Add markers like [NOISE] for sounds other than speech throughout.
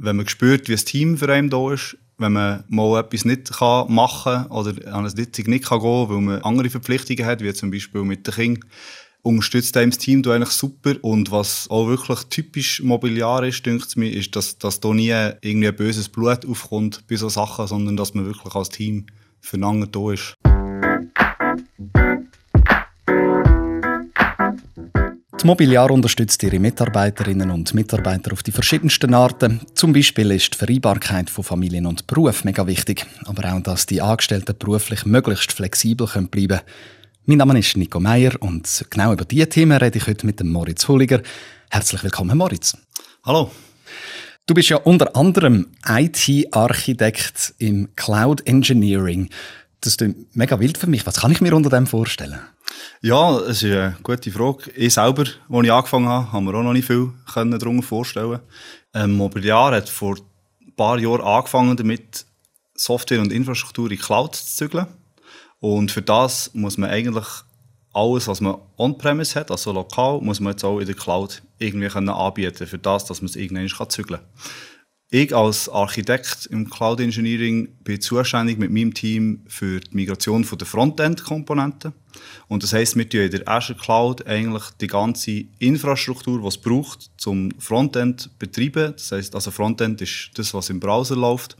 wenn man spürt, wie das Team für einen da ist, wenn man mal etwas nicht machen kann oder an eine Sitzung nicht gehen kann, weil man andere Verpflichtungen hat, wie zum Beispiel mit den Kindern, unterstützt einem das Team eigentlich super. Und was auch wirklich typisch Mobiliar ist, denke ich mir, ist, dass, dass da nie irgendwie ein böses Blut aufkommt bei solchen Sachen, sondern dass man wirklich als Team füreinander da ist. Das Mobiliar unterstützt ihre Mitarbeiterinnen und Mitarbeiter auf die verschiedensten Arten. Zum Beispiel ist die Vereinbarkeit von Familien und Beruf mega wichtig, aber auch, dass die Angestellten beruflich möglichst flexibel bleiben können. Mein Name ist Nico Meyer und genau über diese Themen rede ich heute mit dem Moritz Hulliger. Herzlich willkommen, Moritz. Hallo. Du bist ja unter anderem IT-Architekt im Cloud Engineering. Das ist mega wild für mich. Was kann ich mir unter dem vorstellen? Ja, das ist eine gute Frage. Ich selber, als ich angefangen habe, haben wir auch noch nicht viel darunter vorstellen. Ähm, Mobiliar hat vor ein paar Jahren angefangen damit, Software und Infrastruktur in die Cloud zu zügeln. Und für das muss man eigentlich alles, was man on-premise hat, also lokal, muss man jetzt auch in der Cloud irgendwie können anbieten für das, dass man es irgendwann zügeln kann. Ich als Architekt im Cloud Engineering bin zuständig mit meinem Team für die Migration der Frontend-Komponenten. Und das heisst, wir tun in der Azure Cloud eigentlich die ganze Infrastruktur, die es braucht, zum Frontend betreiben. Das heisst, also Frontend ist das, was im Browser läuft.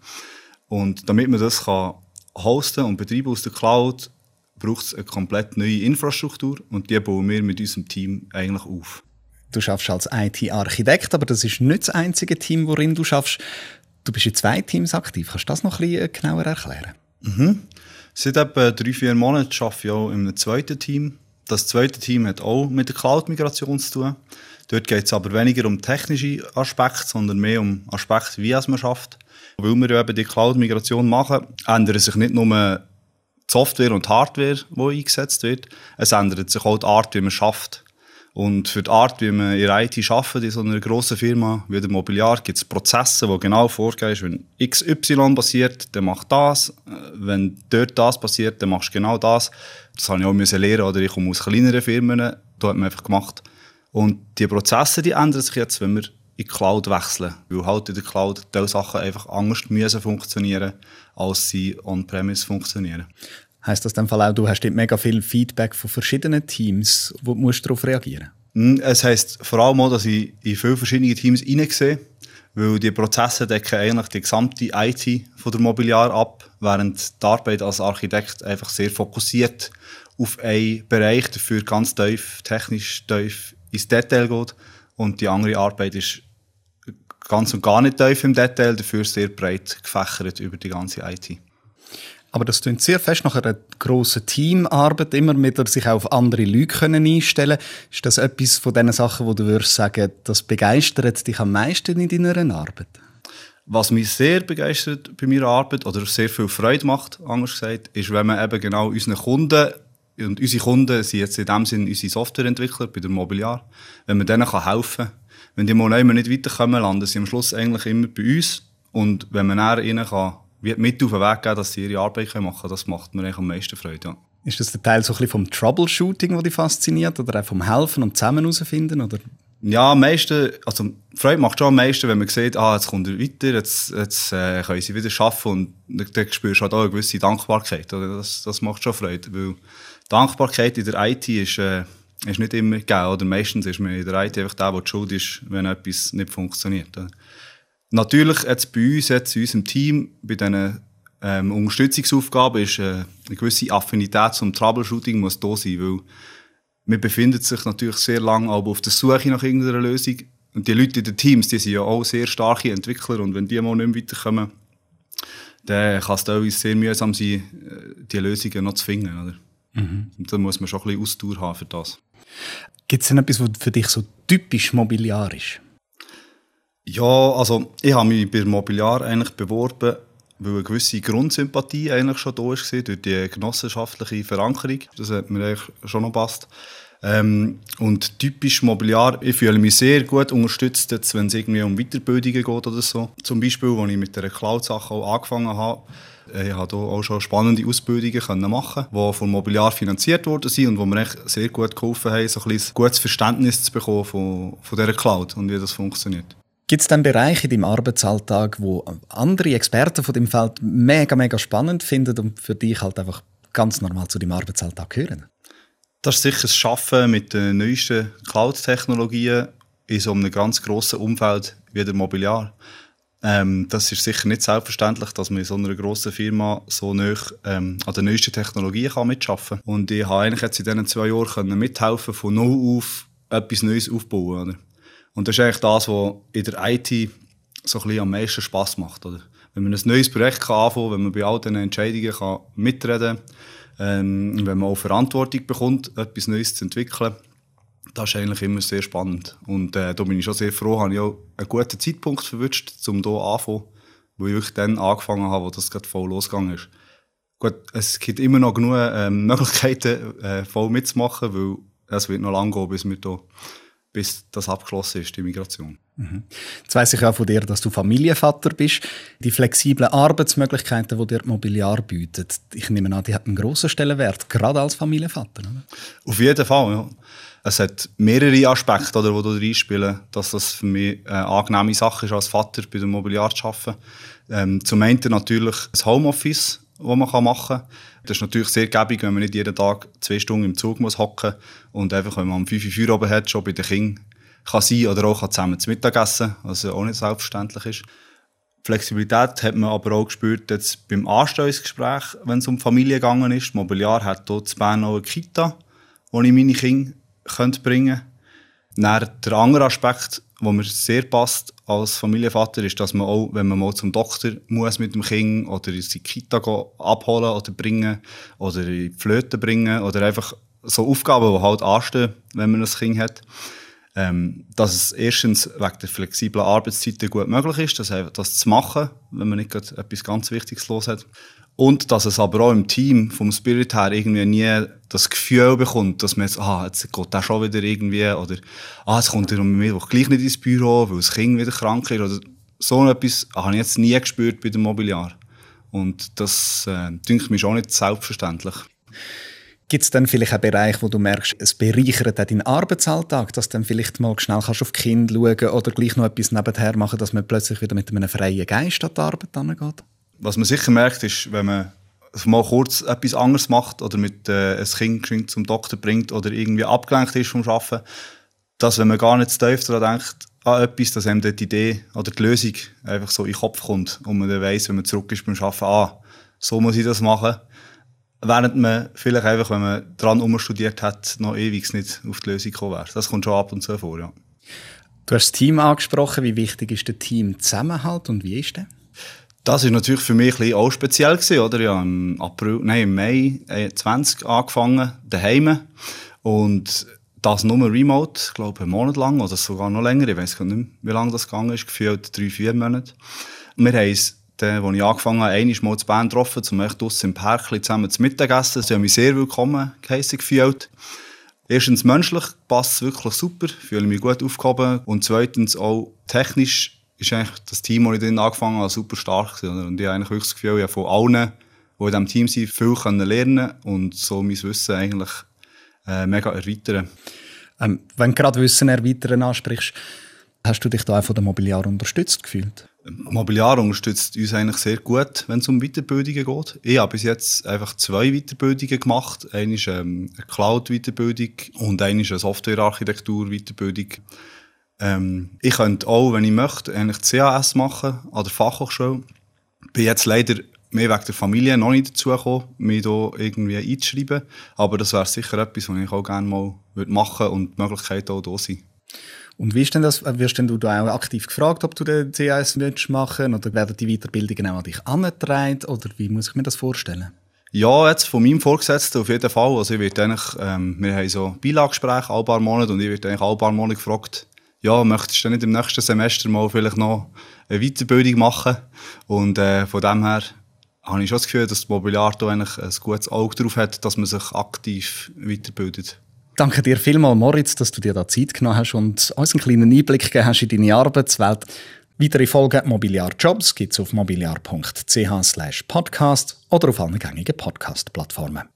Und damit man das kann hosten und betreiben aus der Cloud, braucht es eine komplett neue Infrastruktur und die bauen wir mit unserem Team eigentlich auf. Du schaffst als IT-Architekt, aber das ist nicht das einzige Team, worin du schaffst. Du bist in zwei Teams aktiv. Kannst du das noch ein bisschen äh, genauer erklären? Mhm. Seit etwa drei, vier Monaten arbeite ich auch in einem zweiten Team. Das zweite Team hat auch mit der Cloud-Migration zu tun. Dort geht es aber weniger um technische Aspekte, sondern mehr um Aspekte, wie es man schafft. Weil wir eben die Cloud-Migration machen, ändern sich nicht nur die Software und die Hardware, die eingesetzt wird, es ändert sich auch die Art, wie man schafft. Und für die Art, wie man in IT arbeitet, in so einer grossen Firma wie der Mobiliar, gibt es Prozesse, die genau vorgehen. Wenn XY passiert, dann mach das. Wenn dort das passiert, dann machst du genau das. Das habe ich auch müssen lernen, oder ich komme aus kleineren Firmen, da hat man einfach gemacht. Und die Prozesse, die ändern sich jetzt, wenn wir in die Cloud wechseln. Weil halt in der Cloud diese Sachen einfach anders müssen funktionieren, als sie on-premise funktionieren. Heißt das dem Fall auch, du hast mega viel Feedback von verschiedenen Teams, wo musst du darauf reagieren? Hm, es heisst vor allem auch, dass ich in viele verschiedene Teams hineinsehe, weil die Prozesse decken eigentlich die gesamte IT von der Mobiliar ab, während die Arbeit als Architekt einfach sehr fokussiert auf einen Bereich, dafür ganz tief, technisch tief ins Detail geht und die andere Arbeit ist ganz und gar nicht tief im Detail, dafür sehr breit gefächert über die ganze IT. Aber das klingt sehr fest nach einer grossen Teamarbeit, immer mit sich auf andere Leute können einstellen Ist das etwas von diesen Sachen, wo du würdest sagen, das begeistert dich am meisten in deiner Arbeit? Was mich sehr begeistert bei meiner Arbeit oder sehr viel Freude macht, anders gesagt, ist, wenn man eben genau unseren Kunden und unsere Kunden sind jetzt in dem Sinne unsere Softwareentwickler bei der Mobiliar, wenn man denen helfen kann. Wenn die mal nicht weiterkommen, landen sie am Schluss eigentlich immer bei uns. Und wenn man ihnen kann mit auf den Weg geben, dass sie ihre Arbeit machen können. Das macht mir eigentlich am meisten Freude. Ja. Ist das der Teil so ein bisschen vom Troubleshooting, der dich fasziniert? Oder auch vom Helfen und zusammen herausfinden? Oder? Ja, am meisten, also Freude macht schon am meisten, wenn man sieht, ah, jetzt kommt er weiter, jetzt, jetzt äh, können sie wieder arbeiten und dann, dann spürst du halt auch eine gewisse Dankbarkeit. Oder? Das, das macht schon Freude, weil Dankbarkeit in der IT ist, äh, ist nicht immer gegeben. Oder meistens ist man in der IT einfach der, der schuld ist, wenn etwas nicht funktioniert. Oder? Natürlich jetzt bei uns, jetzt in unserem Team, bei diesen ähm, Unterstützungsaufgaben ist äh, eine gewisse Affinität zum Troubleshooting muss da sein, weil man befindet sich natürlich sehr lange auf der Suche nach irgendeiner Lösung. Und die Leute in den Teams, die sind ja auch sehr starke Entwickler und wenn die mal nicht mehr weiterkommen, dann kann es teilweise sehr mühsam sein, äh, die Lösungen noch zu finden. Oder? Mhm. Und da muss man schon ein bisschen Ausdauer haben für das. Gibt es denn etwas, was für dich so typisch mobiliar ist? Ja, also ich habe mich bei Mobiliar eigentlich beworben, weil eine gewisse Grundsympathie eigentlich schon da war, durch die genossenschaftliche Verankerung. Das hat mir eigentlich schon noch passt. Ähm, und typisch Mobiliar, ich fühle mich sehr gut unterstützt, jetzt, wenn es irgendwie um Weiterbildungen geht oder so. Zum Beispiel, als ich mit der Cloud-Sache angefangen habe, äh, ich habe auch schon spannende Ausbildungen können machen, die vom Mobiliar finanziert worden sind und wo mir echt sehr gut geholfen haben, so ein gutes Verständnis zu bekommen von, von dieser Cloud und wie das funktioniert. Gibt es dann Bereiche in deinem Arbeitsalltag, wo andere Experten von dem Feld mega, mega spannend finden und für dich halt einfach ganz normal zu deinem Arbeitsalltag gehören? Das ist sicher das Schaffen mit den neuesten Cloud-Technologien in so einem ganz grossen Umfeld wie der Mobiliar. Ähm, das ist sicher nicht selbstverständlich, dass man in so einer grossen Firma so nah ähm, an den neuesten Technologien kann mitarbeiten kann. Und ich habe eigentlich jetzt in diesen zwei Jahren mithelfen, von null auf etwas Neues aufzubauen. Oder? Und das ist eigentlich das, was in der IT so ein bisschen am meisten Spass macht. Oder? Wenn man ein neues Projekt kann anfangen wenn man bei all diesen Entscheidungen kann mitreden kann, ähm, wenn man auch Verantwortung bekommt, etwas Neues zu entwickeln, das ist eigentlich immer sehr spannend. Und äh, da bin ich schon sehr froh, habe ich auch einen guten Zeitpunkt verwünscht, um hier anzufangen, wo ich wirklich dann angefangen habe, wo das gerade voll losgegangen ist. Gut, es gibt immer noch genug äh, [LAUGHS] Möglichkeiten, äh, voll mitzumachen, weil es wird noch lange gehen, bis wir hier bis das abgeschlossen ist, die Migration. Mhm. Jetzt weiss ich auch von dir, dass du Familienvater bist. Die flexiblen Arbeitsmöglichkeiten, die dir Mobiliar bietet, ich nehme an, die hat einen grossen Stellenwert, gerade als Familienvater. Oder? Auf jeden Fall, ja. Es hat mehrere Aspekte, oder, die da reinspielen, dass das für mich eine angenehme Sache ist, als Vater bei dem Mobiliar zu arbeiten. Ähm, zum einen natürlich das Homeoffice, das man machen kann. Das ist natürlich sehr gäbig, wenn man nicht jeden Tag zwei Stunden im Zug muss hocken und einfach, wenn man um 5 Uhr oben hat, schon bei den Kindern kann sein oder auch zusammen zu Mittag essen, was auch nicht selbstverständlich ist. Flexibilität hat man aber auch gespürt jetzt beim Anstellungsgespräch, wenn es um Familie gegangen ist. Mobiliar hat dort in Bern auch eine Kita, wo ich meine Kinder bringen könnte. Dann der andere Aspekt, der mir sehr passt als Familienvater, ist, dass man auch, wenn man mal zum Doktor muss mit dem Kind oder in die Kita abholen oder bringen oder in die Flöte bringen oder einfach so Aufgaben, die halt anstehen, wenn man ein Kind hat, ähm, dass es erstens wegen der flexiblen Arbeitszeiten gut möglich ist, das, das zu machen, wenn man nicht etwas ganz Wichtiges los hat. Und dass es aber auch im Team, vom Spirit her, irgendwie nie das Gefühl bekommt, dass man jetzt, ah, jetzt geht der schon wieder irgendwie, oder, ah, jetzt kommt er am Mittwoch gleich nicht ins Büro, weil das Kind wieder krank ist, oder so etwas habe ich jetzt nie gespürt bei dem Mobiliar. Und das, äh, denke ich, schon nicht selbstverständlich. Gibt es dann vielleicht einen Bereich, wo du merkst, es bereichert auch deinen Arbeitsalltag, dass du dann vielleicht mal schnell kannst auf die Kinder schauen oder gleich noch etwas nebenher machen, dass man plötzlich wieder mit einem freien Geist an die Arbeit angeht? Was man sicher merkt, ist, wenn man mal kurz etwas anderes macht oder mit äh, ein Kind zum Doktor bringt oder irgendwie abgelenkt ist vom Arbeiten, dass wenn man gar nicht zu tief daran denkt, an etwas, dass einem die Idee oder die Lösung einfach so in den Kopf kommt und man dann weiss, wenn man zurück ist beim Arbeiten, ah, so muss ich das machen. Während man vielleicht einfach, wenn man dran umstudiert hat, noch ewig nicht auf die Lösung gekommen wäre. Das kommt schon ab und zu vor, ja. Du hast das Team angesprochen. Wie wichtig ist der Teamzusammenhalt und wie ist der? Das ist natürlich für mich auch speziell gewesen, oder? Ja, im April, nein, im Mai 20 angefangen, daheim. Und das nur remote, ich glaube, einen Monat lang oder sogar noch länger. Ich weiß gar nicht mehr, wie lange das gegangen ist. Gefühlt drei, vier Monate. Wir haben es, als ich angefangen habe, einmal mal zu Band getroffen, um echt draussen im Park zusammen zu Mittagessen. Sie haben mich sehr willkommen gefühlt. Erstens menschlich passt es wirklich super, fühle mich gut aufgehoben. Und zweitens auch technisch ist eigentlich das Team, das ich dann angefangen habe, super stark. Und ich habe eigentlich wirklich das Gefühl, ich habe von allen, die in diesem Team sind, viel können lernen und so mein Wissen eigentlich äh, mega erweitern. Ähm, wenn du gerade Wissen erweitern ansprichst, hast du dich da auch von der Mobiliar unterstützt gefühlt? Mobiliar unterstützt uns eigentlich sehr gut, wenn es um Weiterbildungen geht. Ich habe bis jetzt einfach zwei Weiterbildungen gemacht. Eine ist ähm, eine Cloud-Weiterbildung und eine ist eine Software-Architektur-Weiterbildung. Ähm, ich könnte auch, wenn ich möchte, eigentlich CAS machen an der Fachhochschule. Bin jetzt leider mehr wegen der Familie noch nicht dazu gekommen, mich hier irgendwie einzuschreiben. Aber das wäre sicher etwas, was ich auch gerne mal machen würde und die Möglichkeit auch da sind. Und wie ist denn das, wirst denn du da auch aktiv gefragt, ob du den CAS machen oder werden die Weiterbildungen auch an dich angetragen oder wie muss ich mir das vorstellen? Ja, jetzt von meinem Vorgesetzten auf jeden Fall. Also ich werde eigentlich, ähm, wir haben so Beilagespräche alle paar Monate und ich werde eigentlich alle paar Monate gefragt, ja, möchtest du nicht im nächsten Semester mal vielleicht noch eine Weiterbildung machen? Und äh, von dem her habe ich schon das Gefühl, dass das Mobiliar eigentlich ein gutes Auge darauf hat, dass man sich aktiv weiterbildet. Danke dir vielmals, Moritz, dass du dir da Zeit genommen hast und uns einen kleinen Einblick gegeben hast in deine Arbeitswelt. Weitere Folgen Mobiliar Jobs gibt es auf mobiliar.ch podcast oder auf allen gängigen Podcast-Plattformen.